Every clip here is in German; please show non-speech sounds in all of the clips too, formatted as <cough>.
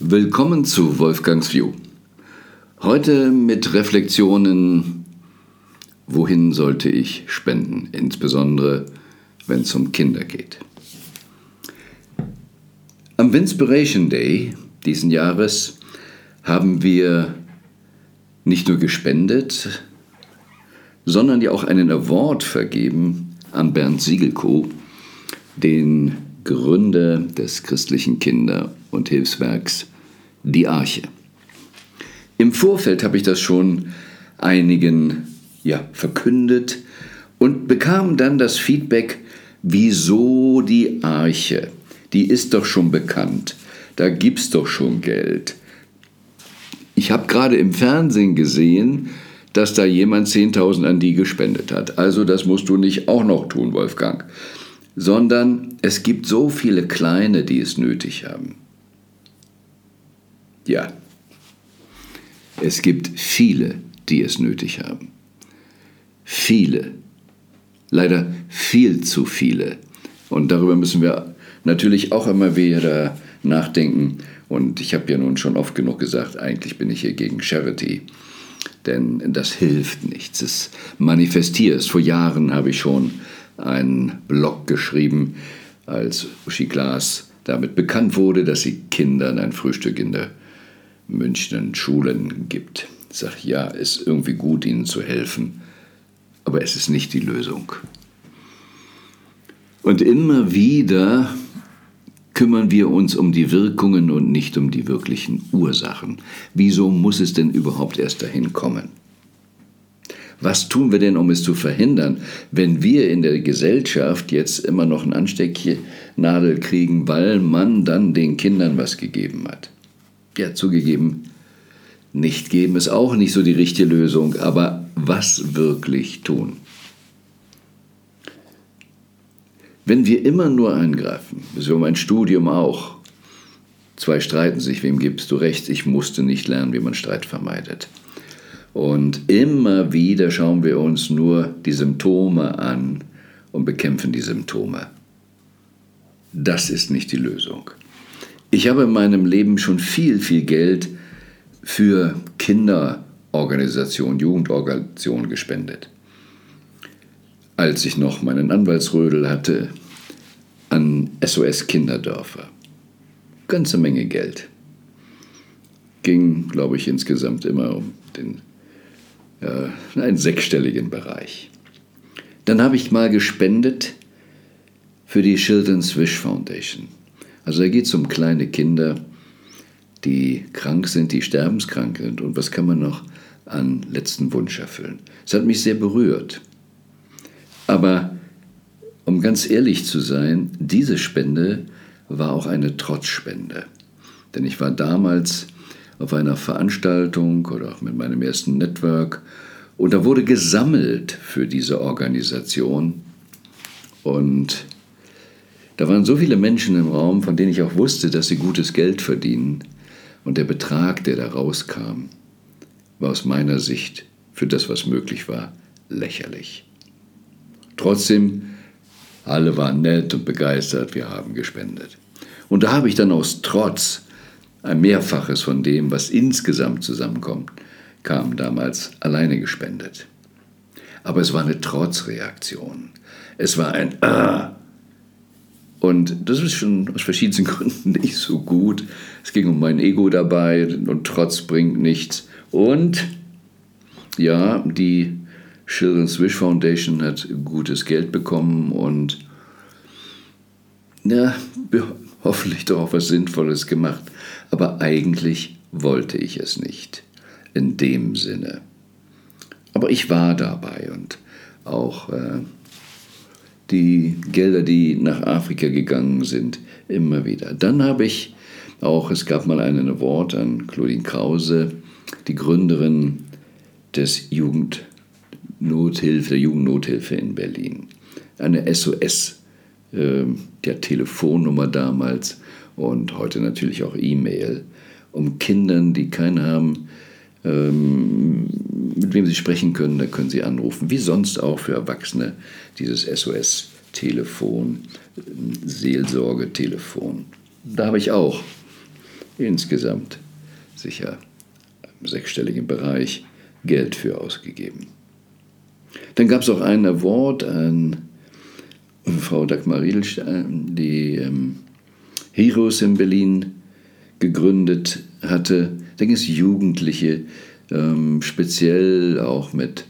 Willkommen zu Wolfgangs View. Heute mit Reflexionen, wohin sollte ich spenden, insbesondere wenn es um Kinder geht. Am Winspiration Day diesen Jahres haben wir nicht nur gespendet, sondern ja auch einen Award vergeben an Bernd Siegelko, den Gründer des christlichen Kinder- und Hilfswerks Die Arche. Im Vorfeld habe ich das schon einigen ja, verkündet und bekam dann das Feedback, wieso die Arche? Die ist doch schon bekannt, da gibt's doch schon Geld. Ich habe gerade im Fernsehen gesehen, dass da jemand 10.000 an die gespendet hat. Also das musst du nicht auch noch tun, Wolfgang sondern es gibt so viele Kleine, die es nötig haben. Ja, es gibt viele, die es nötig haben. Viele. Leider viel zu viele. Und darüber müssen wir natürlich auch immer wieder nachdenken. Und ich habe ja nun schon oft genug gesagt, eigentlich bin ich hier gegen Charity. Denn das hilft nichts. Es manifestiert. Vor Jahren habe ich schon einen Blog geschrieben, als Uschi Glas damit bekannt wurde, dass sie Kindern ein Frühstück in der Münchner Schulen gibt. Ich sage, ja, ist irgendwie gut, ihnen zu helfen, aber es ist nicht die Lösung. Und immer wieder kümmern wir uns um die Wirkungen und nicht um die wirklichen Ursachen. Wieso muss es denn überhaupt erst dahin kommen? Was tun wir denn, um es zu verhindern, wenn wir in der Gesellschaft jetzt immer noch eine Anstecknadel kriegen, weil man dann den Kindern was gegeben hat? Ja, zugegeben, nicht geben ist auch nicht so die richtige Lösung, aber was wirklich tun? Wenn wir immer nur eingreifen, so mein Studium auch, zwei streiten sich, wem gibst du recht, ich musste nicht lernen, wie man Streit vermeidet. Und immer wieder schauen wir uns nur die Symptome an und bekämpfen die Symptome. Das ist nicht die Lösung. Ich habe in meinem Leben schon viel, viel Geld für Kinderorganisationen, Jugendorganisationen gespendet. Als ich noch meinen Anwaltsrödel hatte, an SOS Kinderdörfer. Ganze Menge Geld. Ging, glaube ich, insgesamt immer um den äh, einen sechsstelligen Bereich. Dann habe ich mal gespendet für die Children's Wish Foundation. Also da geht es um kleine Kinder, die krank sind, die sterbenskrank sind. Und was kann man noch an letzten Wunsch erfüllen? Es hat mich sehr berührt. Aber um ganz ehrlich zu sein, diese Spende war auch eine Trotzspende. Denn ich war damals auf einer Veranstaltung oder auch mit meinem ersten Network. Und da wurde gesammelt für diese Organisation. Und da waren so viele Menschen im Raum, von denen ich auch wusste, dass sie gutes Geld verdienen. Und der Betrag, der da rauskam, war aus meiner Sicht für das, was möglich war, lächerlich. Trotzdem, alle waren nett und begeistert, wir haben gespendet. Und da habe ich dann aus Trotz ein Mehrfaches von dem, was insgesamt zusammenkommt, kam damals alleine gespendet. Aber es war eine Trotzreaktion. Es war ein Ah. Und das ist schon aus verschiedenen <laughs> Gründen nicht so gut. Es ging um mein Ego dabei und Trotz bringt nichts. Und ja, die Children's Wish Foundation hat gutes Geld bekommen und ja, hoffentlich doch auch was Sinnvolles gemacht. Aber eigentlich wollte ich es nicht. In dem Sinne. Aber ich war dabei und auch äh, die Gelder, die nach Afrika gegangen sind, immer wieder. Dann habe ich auch, es gab mal einen Award an Claudine Krause, die Gründerin des Jugendnothilfe, der Jugendnothilfe in Berlin. Eine SOS äh, der Telefonnummer damals und heute natürlich auch E-Mail, um Kindern, die keinen haben, ähm, mit wem sie sprechen können, da können sie anrufen, wie sonst auch für Erwachsene dieses SOS-Telefon, Seelsorgetelefon. Da habe ich auch insgesamt sicher im sechsstelligen Bereich Geld für ausgegeben. Dann gab es auch ein Award an Frau Dagmar Riedelstein, die ähm, Heroes in Berlin gegründet hatte. Da ging es Jugendliche, ähm, speziell auch mit,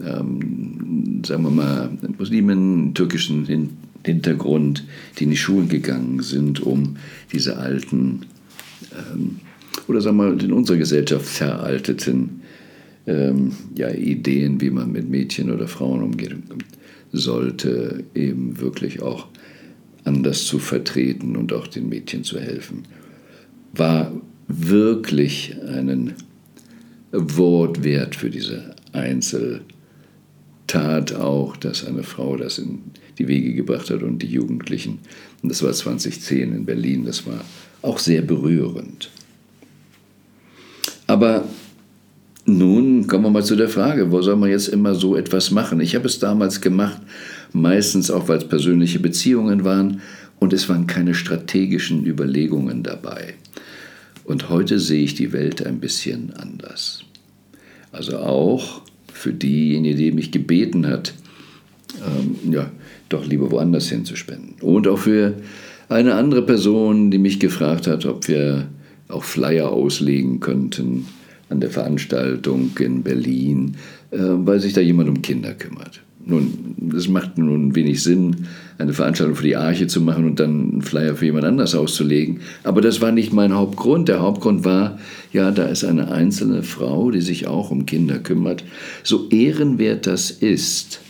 ähm, sagen wir mal, Muslimen, türkischen Hin Hintergrund, die in die Schulen gegangen sind, um diese alten ähm, oder sagen wir mal in unserer Gesellschaft veralteten ähm, ja, Ideen, wie man mit Mädchen oder Frauen umgeht, sollte eben wirklich auch anders zu vertreten und auch den Mädchen zu helfen. War wirklich einen Wort wert für diese Einzeltat auch, dass eine Frau das in die Wege gebracht hat und die Jugendlichen. Und das war 2010 in Berlin, das war auch sehr berührend. Aber nun kommen wir mal zu der Frage, wo soll man jetzt immer so etwas machen? Ich habe es damals gemacht, meistens auch, weil es persönliche Beziehungen waren und es waren keine strategischen Überlegungen dabei. Und heute sehe ich die Welt ein bisschen anders. Also auch für diejenige, die mich gebeten hat, ähm, ja, doch lieber woanders hinzuspenden. Und auch für eine andere Person, die mich gefragt hat, ob wir auch Flyer auslegen könnten an der Veranstaltung in Berlin, äh, weil sich da jemand um Kinder kümmert. Nun, es macht nun wenig Sinn, eine Veranstaltung für die Arche zu machen und dann einen Flyer für jemand anders auszulegen. Aber das war nicht mein Hauptgrund. Der Hauptgrund war, ja, da ist eine einzelne Frau, die sich auch um Kinder kümmert. So ehrenwert das ist.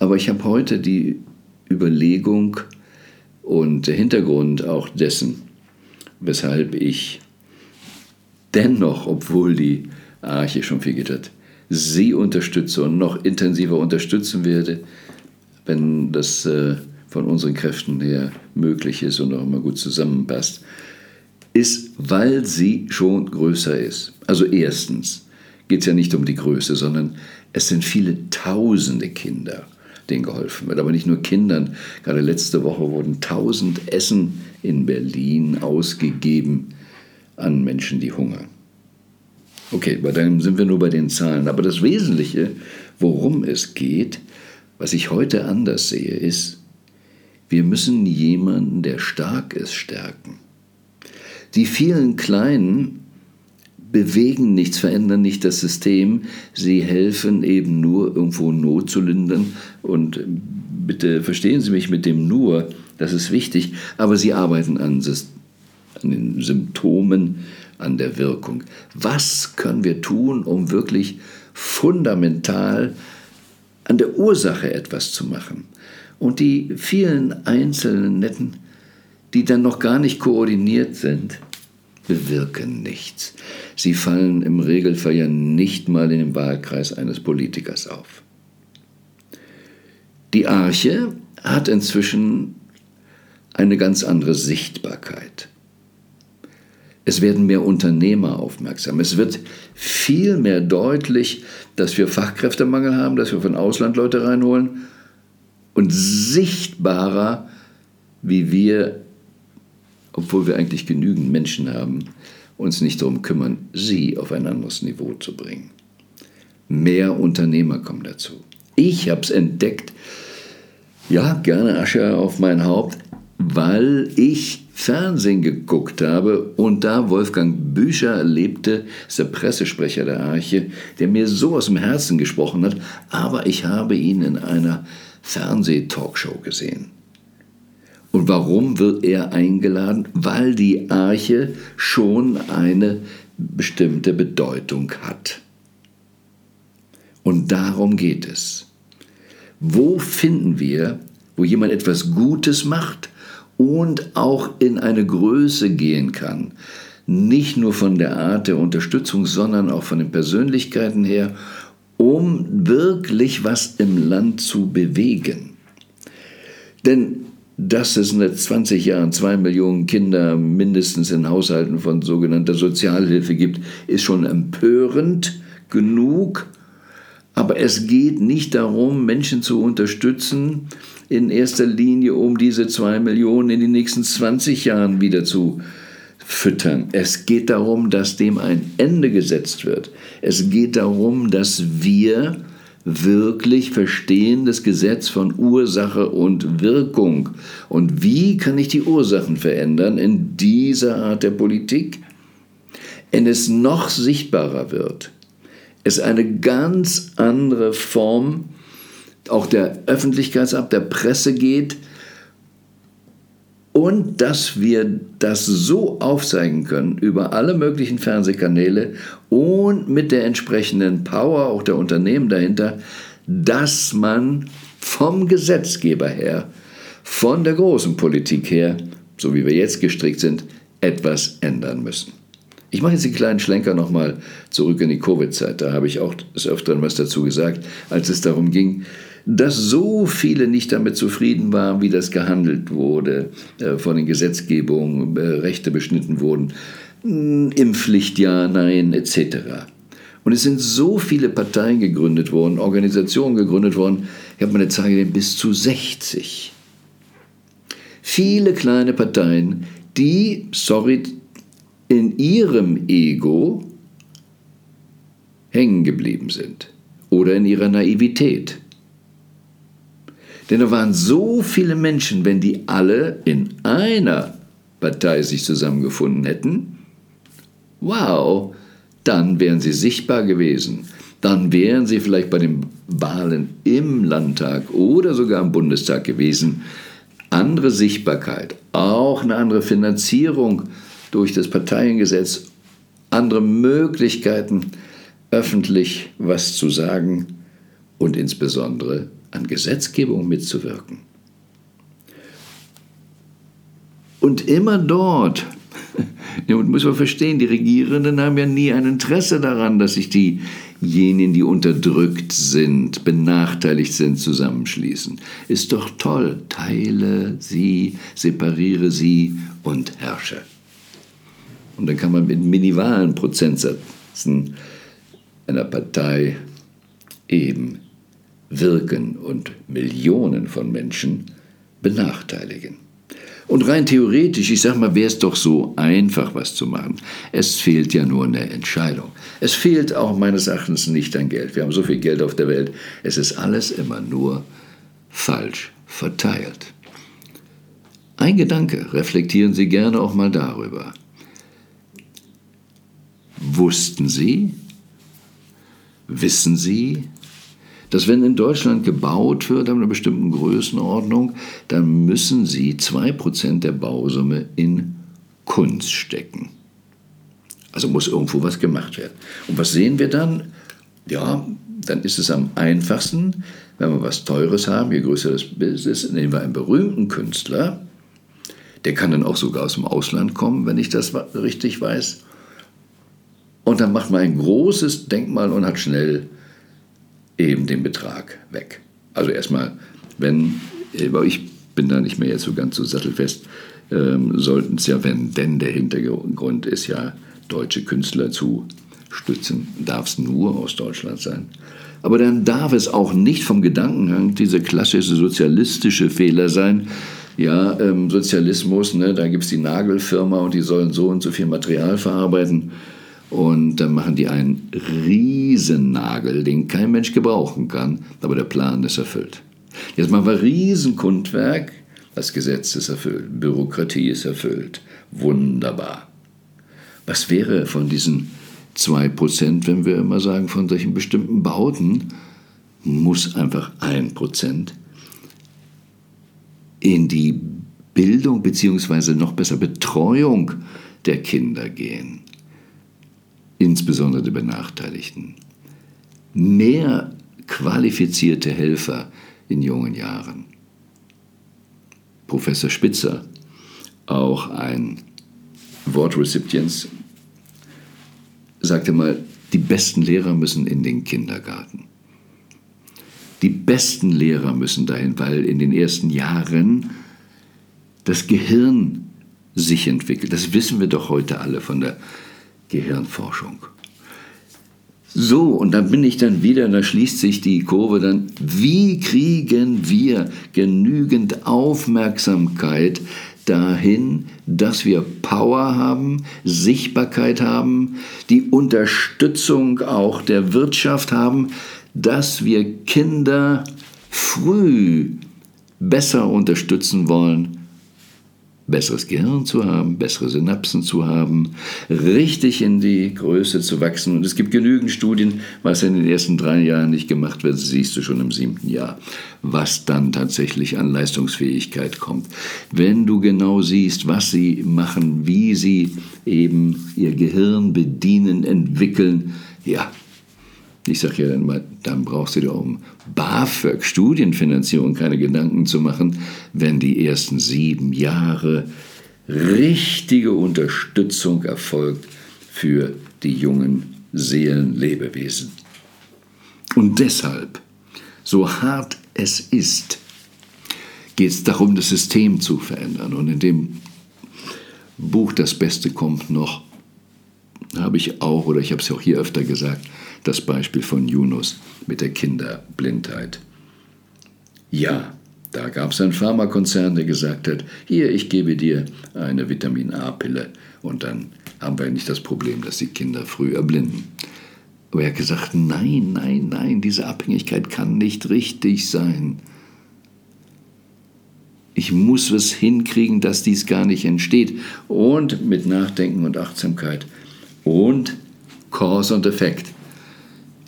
Aber ich habe heute die Überlegung und der Hintergrund auch dessen, weshalb ich dennoch, obwohl die Arche schon viel hat, sie unterstütze und noch intensiver unterstützen werde, wenn das äh, von unseren Kräften her möglich ist und auch immer gut zusammenpasst, ist, weil sie schon größer ist. Also erstens geht es ja nicht um die Größe, sondern es sind viele tausende Kinder, denen geholfen wird. Aber nicht nur Kindern. Gerade letzte Woche wurden tausend Essen in Berlin ausgegeben an Menschen, die hungern. Okay, bei dann sind wir nur bei den Zahlen. Aber das Wesentliche, worum es geht, was ich heute anders sehe, ist, wir müssen jemanden, der stark ist, stärken. Die vielen Kleinen bewegen nichts, verändern nicht das System. Sie helfen eben nur, irgendwo Not zu lindern. Und bitte verstehen Sie mich mit dem nur, das ist wichtig, aber sie arbeiten an, an den Symptomen an der Wirkung. Was können wir tun, um wirklich fundamental an der Ursache etwas zu machen? Und die vielen einzelnen Netten, die dann noch gar nicht koordiniert sind, bewirken nichts. Sie fallen im Regelfall ja nicht mal in den Wahlkreis eines Politikers auf. Die Arche hat inzwischen eine ganz andere Sichtbarkeit. Es werden mehr Unternehmer aufmerksam. Es wird viel mehr deutlich, dass wir Fachkräftemangel haben, dass wir von Ausland Leute reinholen und sichtbarer, wie wir, obwohl wir eigentlich genügend Menschen haben, uns nicht darum kümmern, sie auf ein anderes Niveau zu bringen. Mehr Unternehmer kommen dazu. Ich habe es entdeckt, ja, gerne Asche auf mein Haupt, weil ich Fernsehen geguckt habe und da Wolfgang Bücher erlebte, ist der Pressesprecher der Arche, der mir so aus dem Herzen gesprochen hat, aber ich habe ihn in einer Fernsehtalkshow gesehen. Und warum wird er eingeladen? Weil die Arche schon eine bestimmte Bedeutung hat. Und darum geht es. Wo finden wir, wo jemand etwas Gutes macht und auch in eine Größe gehen kann. Nicht nur von der Art der Unterstützung, sondern auch von den Persönlichkeiten her, um wirklich was im Land zu bewegen. Denn dass es in 20 Jahren zwei Millionen Kinder mindestens in Haushalten von sogenannter Sozialhilfe gibt, ist schon empörend genug. Aber es geht nicht darum, Menschen zu unterstützen, in erster Linie, um diese zwei Millionen in den nächsten 20 Jahren wieder zu füttern. Es geht darum, dass dem ein Ende gesetzt wird. Es geht darum, dass wir wirklich verstehen das Gesetz von Ursache und Wirkung. Und wie kann ich die Ursachen verändern in dieser Art der Politik? Wenn es noch sichtbarer wird, es eine ganz andere Form auch der Öffentlichkeitsab, der Presse geht, und dass wir das so aufzeigen können über alle möglichen Fernsehkanäle und mit der entsprechenden Power auch der Unternehmen dahinter, dass man vom Gesetzgeber her, von der großen Politik her, so wie wir jetzt gestrickt sind, etwas ändern müssen. Ich mache jetzt den kleinen Schlenker nochmal zurück in die Covid-Zeit. Da habe ich auch des Öfteren was dazu gesagt, als es darum ging, dass so viele nicht damit zufrieden waren, wie das gehandelt wurde, äh, von den Gesetzgebungen, äh, Rechte beschnitten wurden, hm, Impfpflicht ja, nein, etc. Und es sind so viele Parteien gegründet worden, Organisationen gegründet worden, ich habe meine Zahl gesehen, bis zu 60. Viele kleine Parteien, die, sorry, in ihrem Ego hängen geblieben sind oder in ihrer Naivität. Denn da waren so viele Menschen, wenn die alle in einer Partei sich zusammengefunden hätten, wow, dann wären sie sichtbar gewesen. Dann wären sie vielleicht bei den Wahlen im Landtag oder sogar im Bundestag gewesen. Andere Sichtbarkeit, auch eine andere Finanzierung durch das Parteiengesetz, andere Möglichkeiten, öffentlich was zu sagen und insbesondere an Gesetzgebung mitzuwirken. Und immer dort, <laughs> muss man verstehen, die Regierenden haben ja nie ein Interesse daran, dass sich diejenigen, die unterdrückt sind, benachteiligt sind, zusammenschließen. Ist doch toll. Teile sie, separiere sie und herrsche. Und dann kann man mit minimalen Prozentsätzen einer Partei eben wirken und Millionen von Menschen benachteiligen. Und rein theoretisch, ich sag mal, wäre es doch so einfach, was zu machen. Es fehlt ja nur eine Entscheidung. Es fehlt auch meines Erachtens nicht an Geld. Wir haben so viel Geld auf der Welt. Es ist alles immer nur falsch verteilt. Ein Gedanke, reflektieren Sie gerne auch mal darüber. Wussten Sie, wissen Sie, dass wenn in Deutschland gebaut wird, an einer bestimmten Größenordnung, dann müssen sie 2% der Bausumme in Kunst stecken. Also muss irgendwo was gemacht werden. Und was sehen wir dann? Ja, dann ist es am einfachsten, wenn wir was Teures haben, je größer das ist, nehmen wir einen berühmten Künstler, der kann dann auch sogar aus dem Ausland kommen, wenn ich das richtig weiß. Und dann macht man ein großes Denkmal und hat schnell eben den Betrag weg. Also erstmal, wenn, aber ich bin da nicht mehr jetzt so ganz so sattelfest, ähm, sollten es ja, wenn denn der Hintergrund ist, ja deutsche Künstler zu stützen, darf es nur aus Deutschland sein. Aber dann darf es auch nicht vom Gedankengang diese klassische sozialistische Fehler sein. Ja, ähm, Sozialismus, ne, da gibt es die Nagelfirma und die sollen so und so viel Material verarbeiten. Und dann machen die einen Riesennagel, den kein Mensch gebrauchen kann, aber der Plan ist erfüllt. Jetzt machen wir Riesenkundwerk, das Gesetz ist erfüllt, Bürokratie ist erfüllt. Wunderbar. Was wäre von diesen 2%, wenn wir immer sagen, von solchen bestimmten Bauten, muss einfach 1% in die Bildung bzw. noch besser Betreuung der Kinder gehen insbesondere die Benachteiligten. Mehr qualifizierte Helfer in jungen Jahren. Professor Spitzer, auch ein Wortrezipienz, sagte mal, die besten Lehrer müssen in den Kindergarten. Die besten Lehrer müssen dahin, weil in den ersten Jahren das Gehirn sich entwickelt. Das wissen wir doch heute alle von der Gehirnforschung. So, und dann bin ich dann wieder, da schließt sich die Kurve dann, wie kriegen wir genügend Aufmerksamkeit, dahin, dass wir Power haben, Sichtbarkeit haben, die Unterstützung auch der Wirtschaft haben, dass wir Kinder früh besser unterstützen wollen, besseres Gehirn zu haben, bessere Synapsen zu haben, richtig in die Größe zu wachsen. Und es gibt genügend Studien, was in den ersten drei Jahren nicht gemacht wird, siehst du schon im siebten Jahr, was dann tatsächlich an Leistungsfähigkeit kommt. Wenn du genau siehst, was sie machen, wie sie eben ihr Gehirn bedienen, entwickeln, ja, ich sage ja dann mal, dann brauchst du dir um BAföG, Studienfinanzierung, keine Gedanken zu machen, wenn die ersten sieben Jahre richtige Unterstützung erfolgt für die jungen Seelenlebewesen. Und deshalb, so hart es ist, geht es darum, das System zu verändern. Und in dem Buch Das Beste kommt noch, habe ich auch, oder ich habe es auch hier öfter gesagt, das Beispiel von Yunus mit der Kinderblindheit. Ja, da gab es einen Pharmakonzern, der gesagt hat, hier, ich gebe dir eine Vitamin A-Pille und dann haben wir nicht das Problem, dass die Kinder früh erblinden. Aber er hat gesagt, nein, nein, nein, diese Abhängigkeit kann nicht richtig sein. Ich muss es hinkriegen, dass dies gar nicht entsteht. Und mit Nachdenken und Achtsamkeit und Cause und Effekt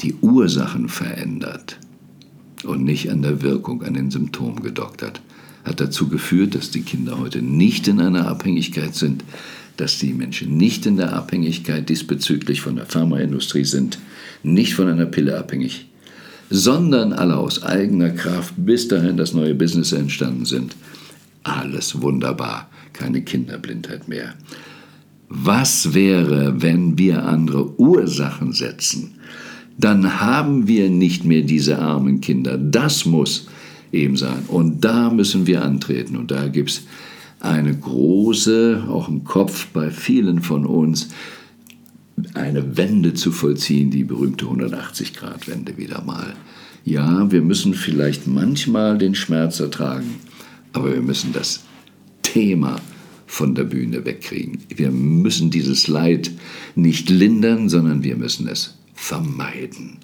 die Ursachen verändert und nicht an der Wirkung, an den Symptomen gedoktert, hat dazu geführt, dass die Kinder heute nicht in einer Abhängigkeit sind, dass die Menschen nicht in der Abhängigkeit diesbezüglich von der Pharmaindustrie sind, nicht von einer Pille abhängig, sondern alle aus eigener Kraft bis dahin, dass neue Business entstanden sind. Alles wunderbar, keine Kinderblindheit mehr. Was wäre, wenn wir andere Ursachen setzen? Dann haben wir nicht mehr diese armen Kinder. Das muss eben sein. Und da müssen wir antreten. Und da gibt es eine große, auch im Kopf bei vielen von uns, eine Wende zu vollziehen, die berühmte 180-Grad-Wende wieder mal. Ja, wir müssen vielleicht manchmal den Schmerz ertragen, aber wir müssen das Thema von der Bühne wegkriegen. Wir müssen dieses Leid nicht lindern, sondern wir müssen es vermeiden.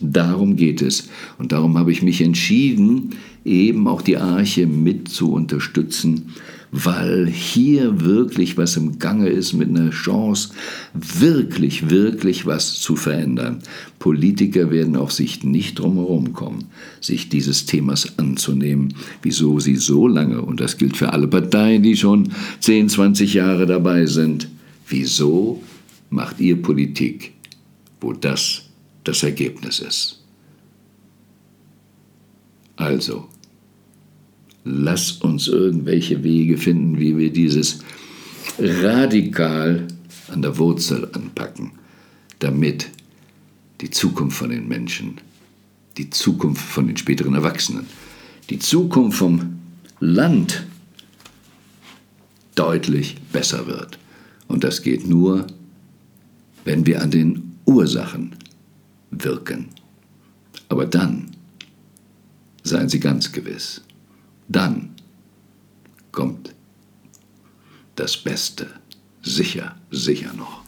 Darum geht es. Und darum habe ich mich entschieden, eben auch die Arche mit zu unterstützen, weil hier wirklich was im Gange ist mit einer Chance, wirklich, wirklich was zu verändern. Politiker werden auf sich nicht drumherum kommen, sich dieses Themas anzunehmen, wieso sie so lange, und das gilt für alle Parteien, die schon 10, 20 Jahre dabei sind, wieso macht ihr Politik? Wo das das Ergebnis ist. Also, lass uns irgendwelche Wege finden, wie wir dieses radikal an der Wurzel anpacken, damit die Zukunft von den Menschen, die Zukunft von den späteren Erwachsenen, die Zukunft vom Land deutlich besser wird. Und das geht nur, wenn wir an den Ursachen wirken. Aber dann, seien Sie ganz gewiss, dann kommt das Beste sicher, sicher noch.